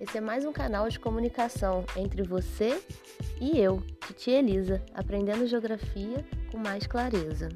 Esse é mais um canal de comunicação entre você e eu, Titi Elisa, aprendendo geografia com mais clareza.